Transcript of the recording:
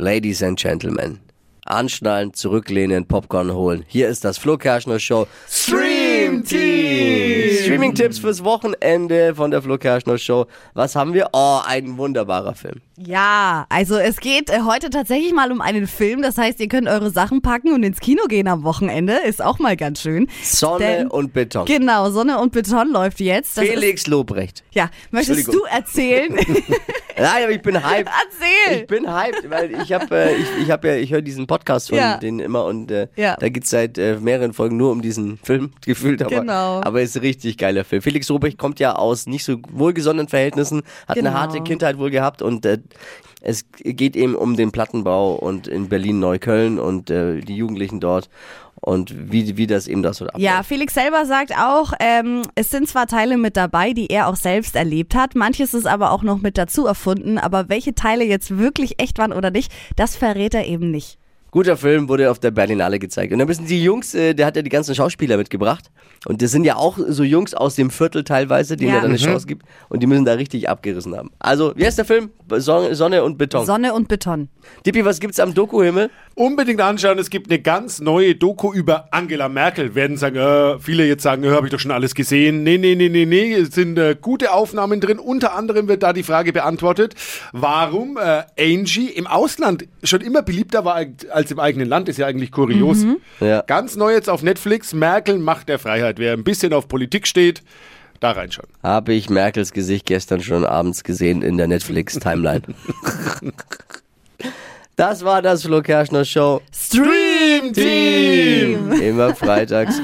Ladies and Gentlemen, anschnallen, zurücklehnen, Popcorn holen. Hier ist das Flo Kerschner Show Stream Team. Streaming-Tipps fürs Wochenende von der Flo Kerschner Show. Was haben wir? Oh, ein wunderbarer Film. Ja, also es geht äh, heute tatsächlich mal um einen Film. Das heißt, ihr könnt eure Sachen packen und ins Kino gehen am Wochenende. Ist auch mal ganz schön. Sonne Denn- und Beton. Genau, Sonne und Beton läuft jetzt. Das Felix Lobrecht. Ist, ja, möchtest du erzählen? Nein, aber ich bin hyped. Erzähl! Ich bin hyped, weil ich habe, äh, ich, ich habe ja, ich höre diesen Podcast von Ja. denen immer und äh, Ja. da geht's seit äh, mehreren Folgen nur um diesen Film gefühlt, aber, Genau. aber ist ein richtig geiler Film. Felix Lobrecht kommt ja aus nicht so wohlgesonnenen Verhältnissen, hat Genau. eine harte Kindheit wohl gehabt und äh, es geht eben um den Plattenbau und in Berlin Neukölln und äh, die Jugendlichen dort und wie wie das eben da so abläuft. Ja, Felix selber sagt auch, ähm, es sind zwar Teile mit dabei, die er auch selbst erlebt hat, manches ist aber auch noch mit dazu erfunden, aber welche Teile jetzt wirklich echt waren oder nicht, das verrät er eben nicht. Guter Film, wurde auf der Berlinale gezeigt. Und da müssen die Jungs, äh, der hat ja die ganzen Schauspieler mitgebracht. Und das sind ja auch so Jungs aus dem Viertel teilweise, denen Ja. er dann eine Chance gibt. Und die müssen da richtig abgerissen haben. Also, wie heißt der Film? Son- Sonne und Beton. Sonne und Beton. Dippi, was gibt's am Doku-Himmel? Unbedingt anschauen, es gibt eine ganz neue Doku über Angela Merkel. Werden sagen, äh, viele jetzt sagen, äh, habe ich doch schon alles gesehen. Nee, nee, nee, nee, nee, es sind äh, gute Aufnahmen drin. Unter anderem wird da die Frage beantwortet, warum äh, Angie im Ausland schon immer beliebter war als im eigenen Land. Ist ja eigentlich kurios. Ja. Ganz neu jetzt auf Netflix, Merkel Macht der Freiheit. Wer ein bisschen auf Politik steht, da reinschauen. Habe ich Merkels Gesicht gestern schon abends gesehen in der Netflix-Timeline. das war das Flo Kerschner Show. Stream Team! Immer freitags